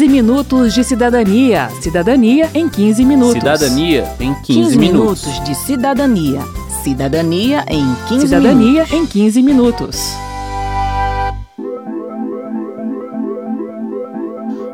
15 minutos de cidadania. Cidadania em 15 minutos. Cidadania em 15, 15 minutos. minutos de cidadania. Cidadania em 15 Cidadania minutos. em 15 minutos.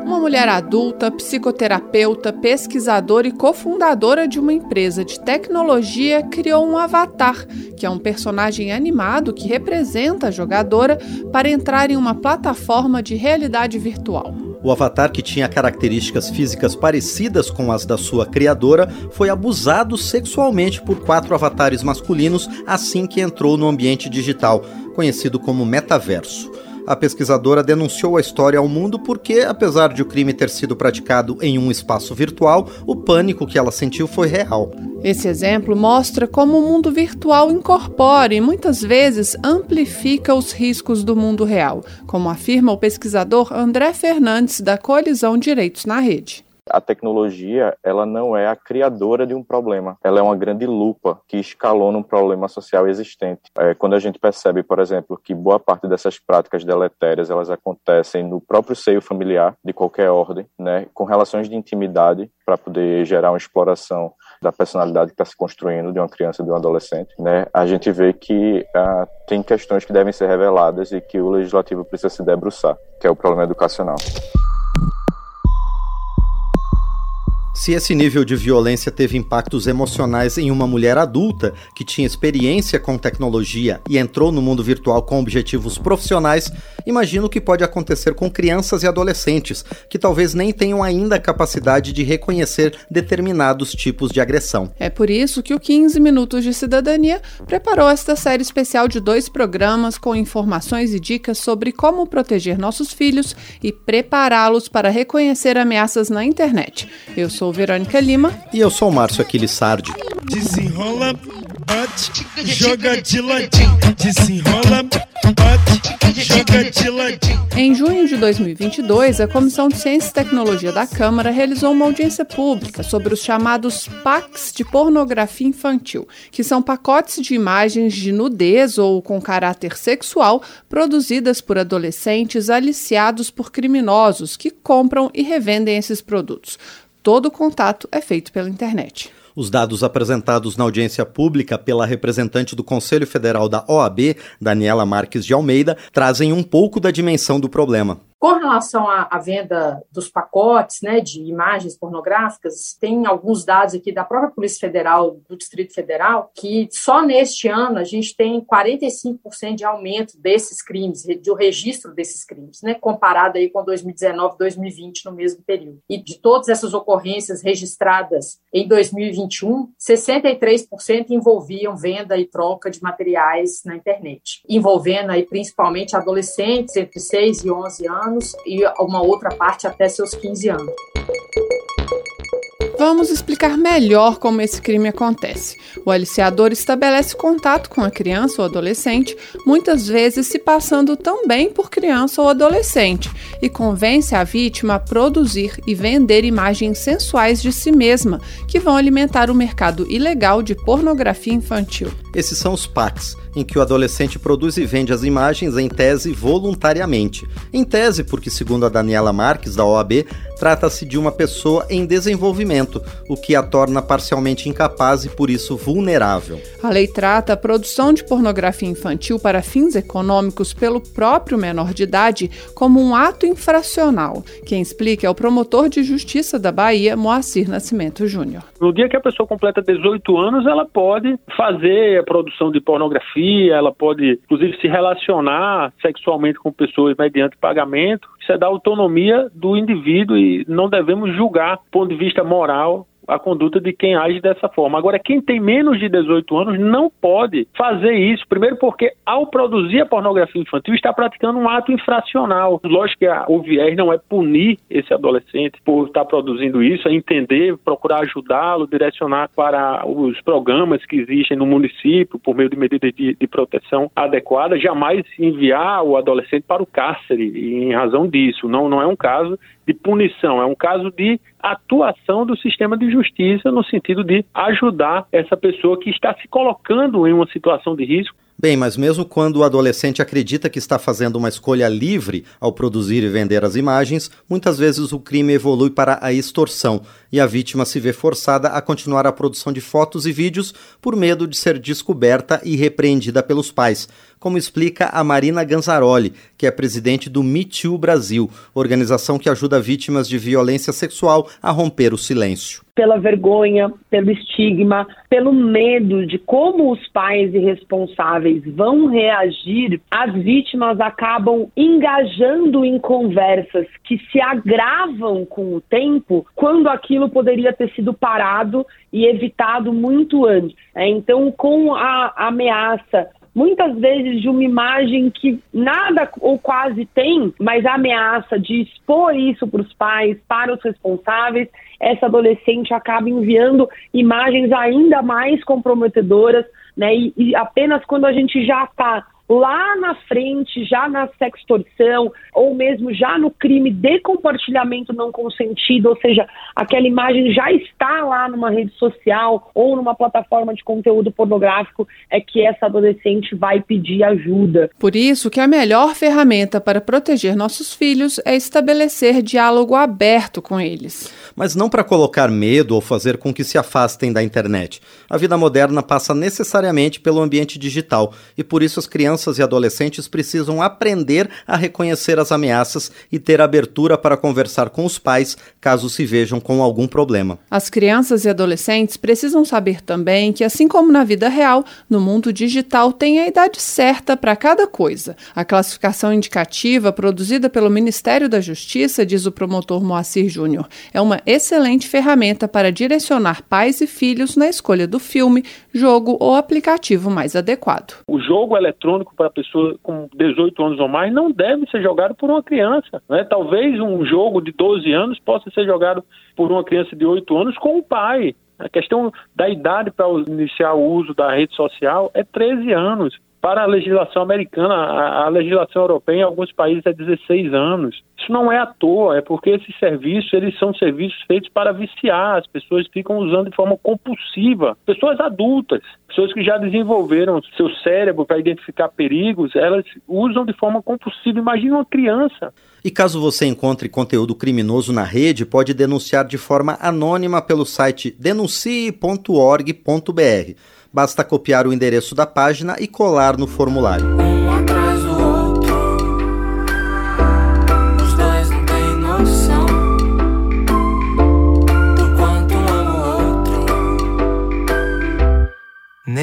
Uma mulher adulta, psicoterapeuta, pesquisadora e cofundadora de uma empresa de tecnologia criou um avatar, que é um personagem animado que representa a jogadora para entrar em uma plataforma de realidade virtual. O avatar, que tinha características físicas parecidas com as da sua criadora, foi abusado sexualmente por quatro avatares masculinos assim que entrou no ambiente digital, conhecido como metaverso. A pesquisadora denunciou a história ao mundo porque, apesar de o crime ter sido praticado em um espaço virtual, o pânico que ela sentiu foi real. Esse exemplo mostra como o mundo virtual incorpora e muitas vezes amplifica os riscos do mundo real, como afirma o pesquisador André Fernandes, da Coalizão Direitos na Rede. A tecnologia, ela não é a criadora de um problema, ela é uma grande lupa que escalona um problema social existente. É, quando a gente percebe, por exemplo, que boa parte dessas práticas deletérias, elas acontecem no próprio seio familiar, de qualquer ordem, né, com relações de intimidade, para poder gerar uma exploração da personalidade que está se construindo de uma criança de um adolescente, né, a gente vê que ah, tem questões que devem ser reveladas e que o legislativo precisa se debruçar, que é o problema educacional. Se esse nível de violência teve impactos emocionais em uma mulher adulta que tinha experiência com tecnologia e entrou no mundo virtual com objetivos profissionais, imagino o que pode acontecer com crianças e adolescentes que talvez nem tenham ainda a capacidade de reconhecer determinados tipos de agressão. É por isso que o 15 Minutos de Cidadania preparou esta série especial de dois programas com informações e dicas sobre como proteger nossos filhos e prepará-los para reconhecer ameaças na internet. Eu sou sou Verônica Lima. E eu sou o Márcio Aquiles Sardi. Desenrola, bate, joga de ladinho. Desenrola, bate, joga de ladinho. Em junho de 2022, a Comissão de Ciência e Tecnologia da Câmara realizou uma audiência pública sobre os chamados PACs de pornografia infantil, que são pacotes de imagens de nudez ou com caráter sexual produzidas por adolescentes aliciados por criminosos que compram e revendem esses produtos todo o contato é feito pela internet. Os dados apresentados na audiência pública pela representante do Conselho Federal da OAB, Daniela Marques de Almeida, trazem um pouco da dimensão do problema. Com relação à, à, venda dos pacotes né, de imagens pornográficas, tem alguns dados aqui da própria Polícia Federal, do Distrito Federal, que só neste ano a gente tem 45% de aumento desses crimes, do registro desses crimes, né, comparado aí com 2019, 2020, no mesmo período. E de todas essas ocorrências registradas em 2021, 63% envolviam venda e troca de materiais na internet, envolvendo aí principalmente adolescentes entre 6 e 11 anos anos e uma outra parte até seus 15 anos. Vamos explicar melhor como esse crime acontece. O aliciador estabelece contato com a criança ou adolescente, muitas vezes se passando também por criança ou adolescente, e convence a vítima a produzir e vender imagens sensuais de si mesma, que vão alimentar o mercado ilegal de pornografia infantil. Esses são os PACs em que o adolescente produz e vende as imagens em tese voluntariamente. Em tese, porque, segundo a Daniela Marques, da OAB, trata-se de uma pessoa em desenvolvimento, o que a torna parcialmente incapaz e, por isso, vulnerável. A lei trata a produção de pornografia infantil para fins econômicos pelo próprio menor de idade como um ato infracional. Quem explica é o promotor de justiça da Bahia, Moacir Nascimento Júnior. No dia que a pessoa completa 18 anos, ela pode fazer a produção de pornografia ela pode, inclusive, se relacionar sexualmente com pessoas mediante pagamento. Isso é da autonomia do indivíduo e não devemos julgar, do ponto de vista moral, a conduta de quem age dessa forma. Agora, quem tem menos de 18 anos não pode fazer isso. Primeiro, porque ao produzir a pornografia infantil está praticando um ato infracional. Lógico que a, o viés não é punir esse adolescente por estar produzindo isso, é entender, procurar ajudá-lo, direcionar para os programas que existem no município por meio de medidas de, de proteção adequadas, jamais enviar o adolescente para o cárcere em razão disso. Não, não é um caso de punição, é um caso de atuação do sistema de justiça no sentido de ajudar essa pessoa que está se colocando em uma situação de risco Bem, mas mesmo quando o adolescente acredita que está fazendo uma escolha livre ao produzir e vender as imagens, muitas vezes o crime evolui para a extorsão e a vítima se vê forçada a continuar a produção de fotos e vídeos por medo de ser descoberta e repreendida pelos pais, como explica a Marina Ganzaroli, que é presidente do Me Too Brasil, organização que ajuda vítimas de violência sexual a romper o silêncio. Pela vergonha, pelo estigma, pelo medo de como os pais irresponsáveis vão reagir, as vítimas acabam engajando em conversas que se agravam com o tempo, quando aquilo poderia ter sido parado e evitado muito antes. É, então, com a ameaça muitas vezes de uma imagem que nada ou quase tem, mas a ameaça de expor isso para os pais, para os responsáveis, essa adolescente acaba enviando imagens ainda mais comprometedoras, né? E, e apenas quando a gente já está lá na frente, já na sextorção, ou mesmo já no crime de compartilhamento não consentido, ou seja, aquela imagem já está lá numa rede social ou numa plataforma de conteúdo pornográfico, é que essa adolescente vai pedir ajuda. Por isso que a melhor ferramenta para proteger nossos filhos é estabelecer diálogo aberto com eles. Mas não para colocar medo ou fazer com que se afastem da internet. A vida moderna passa necessariamente pelo ambiente digital e por isso as crianças crianças e adolescentes precisam aprender a reconhecer as ameaças e ter abertura para conversar com os pais caso se vejam com algum problema. As crianças e adolescentes precisam saber também que, assim como na vida real, no mundo digital tem a idade certa para cada coisa. A classificação indicativa produzida pelo Ministério da Justiça, diz o promotor Moacir Júnior, é uma excelente ferramenta para direcionar pais e filhos na escolha do filme, jogo ou aplicativo mais adequado. O jogo eletrônico eletrônico para pessoa com 18 anos ou mais não deve ser jogado por uma criança. Né? Talvez um jogo de 12 anos possa ser jogado por uma criança de 8 anos com o pai. A questão da idade para iniciar o uso da rede social é 13 anos. Para a legislação americana, a, a, legislação europeia em alguns países é 16 anos. Isso não é à toa, é porque esses serviços, eles são serviços feitos para viciar, as pessoas ficam usando de forma compulsiva. Pessoas adultas, pessoas que já desenvolveram seu cérebro para identificar perigos, elas usam de forma compulsiva. Imagina uma criança. E caso você encontre conteúdo criminoso na rede, pode denunciar de forma anônima pelo site denuncie.org.br. Basta copiar o endereço da página e colar no formulário.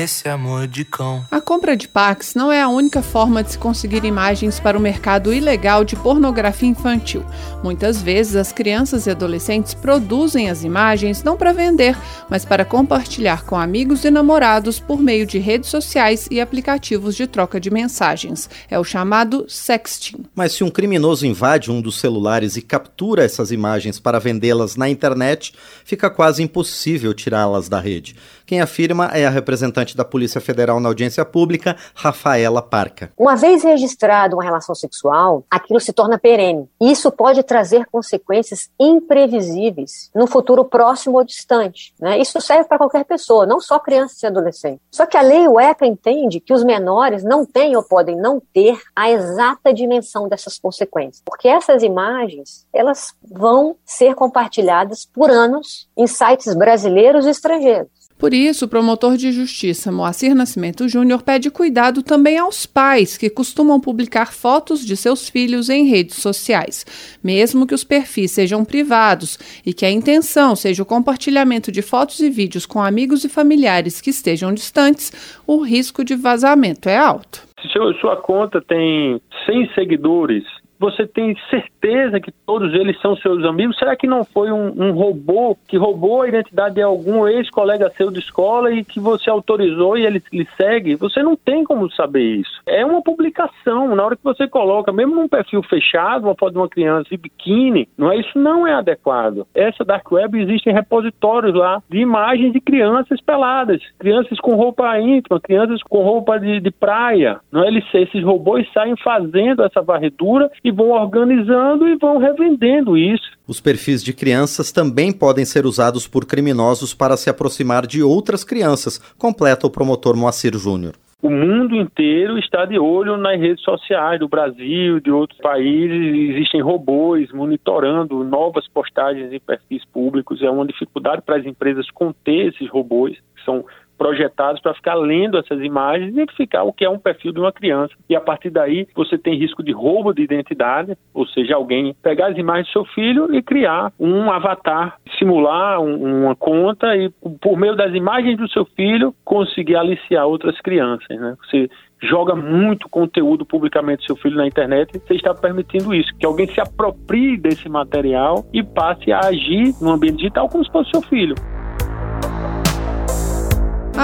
Nesse amor de cão. A compra de packs não é a única forma de se conseguir imagens para o mercado ilegal de pornografia infantil. Muitas vezes as crianças e adolescentes produzem as imagens não para vender, mas para compartilhar com amigos e namorados por meio de redes sociais e aplicativos de troca de mensagens. É o chamado sexting. Mas se um criminoso invade um dos celulares e captura essas imagens para vendê-las na internet, fica quase impossível tirá-las da rede. Quem afirma é a representante da Polícia Federal na audiência pública, Rafaela Parca. Uma vez registrado uma relação sexual, aquilo se torna perene. Isso pode trazer consequências imprevisíveis no futuro próximo ou distante. Né? Isso serve para qualquer pessoa, não só crianças e adolescentes. Só que a lei UECA entende que os menores não têm ou podem não ter a exata dimensão dessas consequências, porque essas imagens elas vão ser compartilhadas por anos em sites brasileiros e estrangeiros. Por isso, o promotor de justiça Moacir Nascimento Júnior pede cuidado também aos pais que costumam publicar fotos de seus filhos em redes sociais, mesmo que os perfis sejam privados e que a intenção seja o compartilhamento de fotos e vídeos com amigos e familiares que estejam distantes, o risco de vazamento é alto. Se sua conta tem 100 seguidores você tem certeza que todos eles são seus amigos? Será que não foi um, um robô que roubou a identidade de algum ex-colega seu de escola e que você autorizou e ele lhe segue? Você não tem como saber isso. É uma publicação. Na hora que você coloca, mesmo num perfil fechado, uma foto de uma criança de biquíni, não é isso não é adequado. Essa dark web existem repositórios lá de imagens de crianças peladas, crianças com roupa íntima, crianças com roupa de, de praia. Não é? Eles, esses robôs saem fazendo essa varredura e vão organizando e vão revendendo isso. Os perfis de crianças também podem ser usados por criminosos para se aproximar de outras crianças, completa o promotor Moacir Júnior. o mundo inteiro está de olho nas redes sociais do Brasil, de outros países. Existem robôs monitorando novas postagens em perfis públicos. É uma dificuldade para as empresas conter esses robôs, que são projetados para ficar lendo essas imagens e identificar o que é um perfil de uma criança. E a partir daí você tem risco de roubo de identidade, ou seja, alguém pegar as imagens do seu filho e criar um avatar, simular um, uma conta e por meio das imagens do seu filho conseguir aliciar outras crianças. Né? Você joga muito conteúdo publicamente do seu filho na internet, você está permitindo isso, que alguém se aproprie desse material e passe a agir no ambiente digital como se fosse seu filho.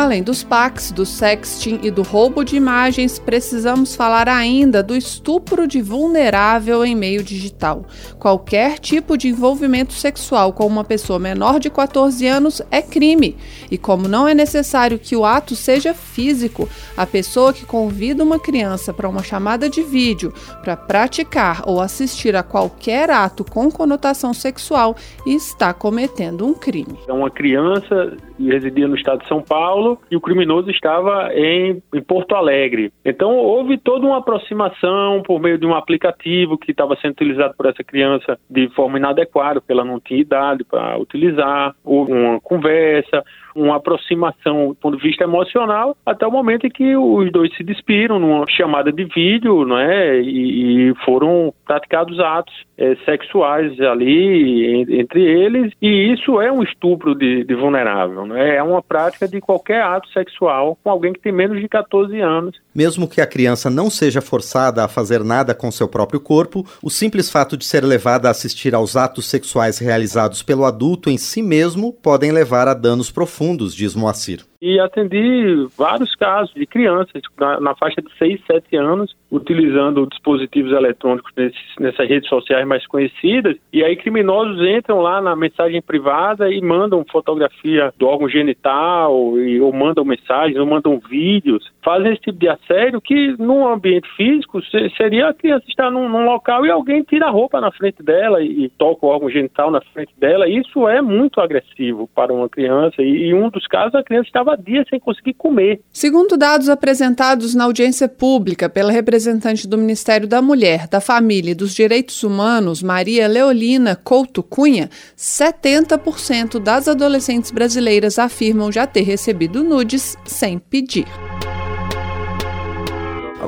Além dos packs, do sexting e do roubo de imagens, precisamos falar ainda do estupro de vulnerável em meio digital. Qualquer tipo de envolvimento sexual com uma pessoa menor de 14 anos é crime. E como não é necessário que o ato seja físico, a pessoa que convida uma criança para uma chamada de vídeo para praticar ou assistir a qualquer ato com conotação sexual está cometendo um crime. É uma criança residia no estado de São Paulo e o criminoso estava em, em Porto Alegre. Então houve toda uma aproximação por meio de um aplicativo que estava sendo utilizado por essa criança de forma inadequada, porque ela não tinha idade para utilizar, houve uma conversa, uma aproximação do ponto de vista emocional, até o momento em que os dois se despiram numa chamada de vídeo, não é? E, e foram praticados atos é, sexuais ali entre eles, e isso é um estupro de, de vulnerável, não é? É uma prática de qualquer ato sexual com alguém que tem menos de 14 anos. Mesmo que a criança não seja forçada a fazer nada com seu próprio corpo, o simples fato de ser levada a assistir aos atos sexuais realizados pelo adulto em si mesmo podem levar a danos profundos profundos, diz Moacir e atendi vários casos de crianças na, na, faixa de 6, 7 anos, utilizando dispositivos eletrônicos nesses, nessas redes sociais mais conhecidas, e aí criminosos entram lá na mensagem privada e mandam fotografia do órgão genital, e, ou mandam mensagens, ou mandam vídeos, fazem esse tipo de assédio que num ambiente físico seria a criança estar num, num local e alguém tira a roupa na frente dela e, e, toca o órgão genital na frente dela, isso é muito agressivo para uma criança, e, e um dos casos a criança estava dias sem conseguir comer. Segundo dados apresentados na audiência pública pela representante do Ministério da Mulher, da Família e dos Direitos Humanos, Maria Leolina Couto Cunha, 70% das adolescentes brasileiras afirmam já ter recebido nudes sem pedir.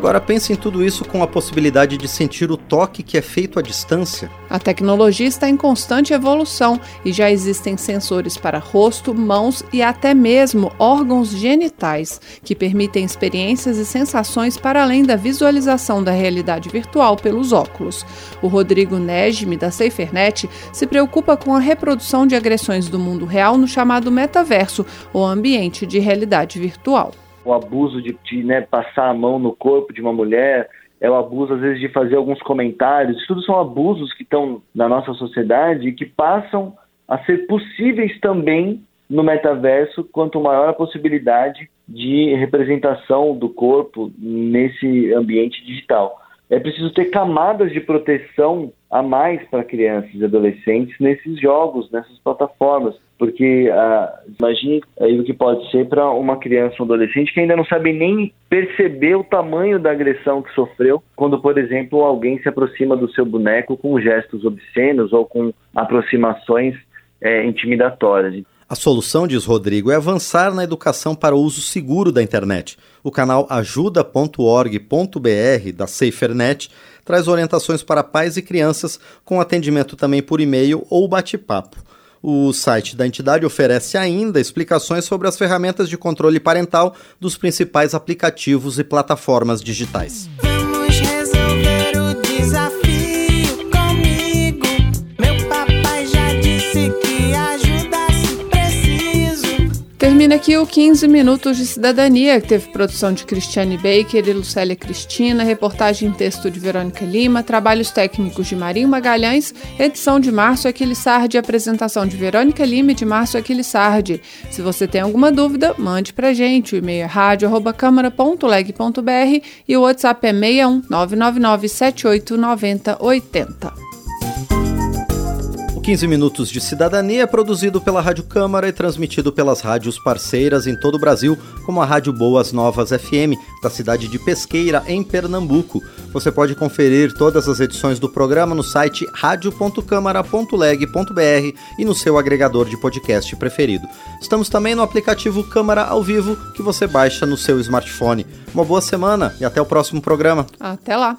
Agora pense em tudo isso com a possibilidade de sentir o toque que é feito à distância. A tecnologia está em constante evolução e já existem sensores para rosto, mãos e até mesmo órgãos genitais, que permitem experiências e sensações para além da visualização da realidade virtual pelos óculos. O Rodrigo Nejme, da SaferNet, se preocupa com a reprodução de agressões do mundo real no chamado metaverso, ou ambiente de realidade virtual o abuso de, de né, passar a mão no corpo de uma mulher, é o abuso, às vezes, de fazer alguns comentários. Isso tudo são abusos que estão na nossa sociedade e que passam a ser possíveis também no metaverso, quanto maior a possibilidade de representação do corpo nesse ambiente digital é preciso ter camadas de proteção a mais para crianças e adolescentes nesses jogos, nessas plataformas, porque ah, imagine aí o que pode ser para uma criança ou um adolescente que ainda não sabe nem perceber o tamanho da agressão que sofreu quando, por exemplo, alguém se aproxima do seu boneco com gestos obscenos ou com aproximações é, intimidatórias. A solução, diz Rodrigo, é avançar na educação para o uso seguro da internet. O canal ajuda.org.br da SaferNet traz orientações para pais e crianças, com atendimento também por e-mail ou bate-papo. O site da entidade oferece ainda explicações sobre as ferramentas de controle parental dos principais aplicativos e plataformas digitais. Termina aqui o 15 Minutos de Cidadania, que teve produção de Cristiane Baker e Lucélia Cristina, reportagem em texto de Verônica Lima, trabalhos técnicos de Marinho Magalhães, edição de Márcio Aquilissardi, apresentação de Verônica Lima e de Márcio Aquilissardi. Se você tem alguma dúvida, mande pra gente. O e-mail é rádio.câmara.leg.br e o WhatsApp é 61 999 78 90 80. 15 Minutos de Cidadania é produzido pela Rádio Câmara e transmitido pelas rádios parceiras em todo o Brasil, como a Rádio Boas Novas FM, da cidade de Pesqueira, em Pernambuco. Você pode conferir todas as edições do programa no site radio.câmara.leg.br e no seu agregador de podcast preferido. Estamos também no aplicativo Câmara ao Vivo, que você baixa no seu smartphone. Uma boa semana e até o próximo programa. Até lá!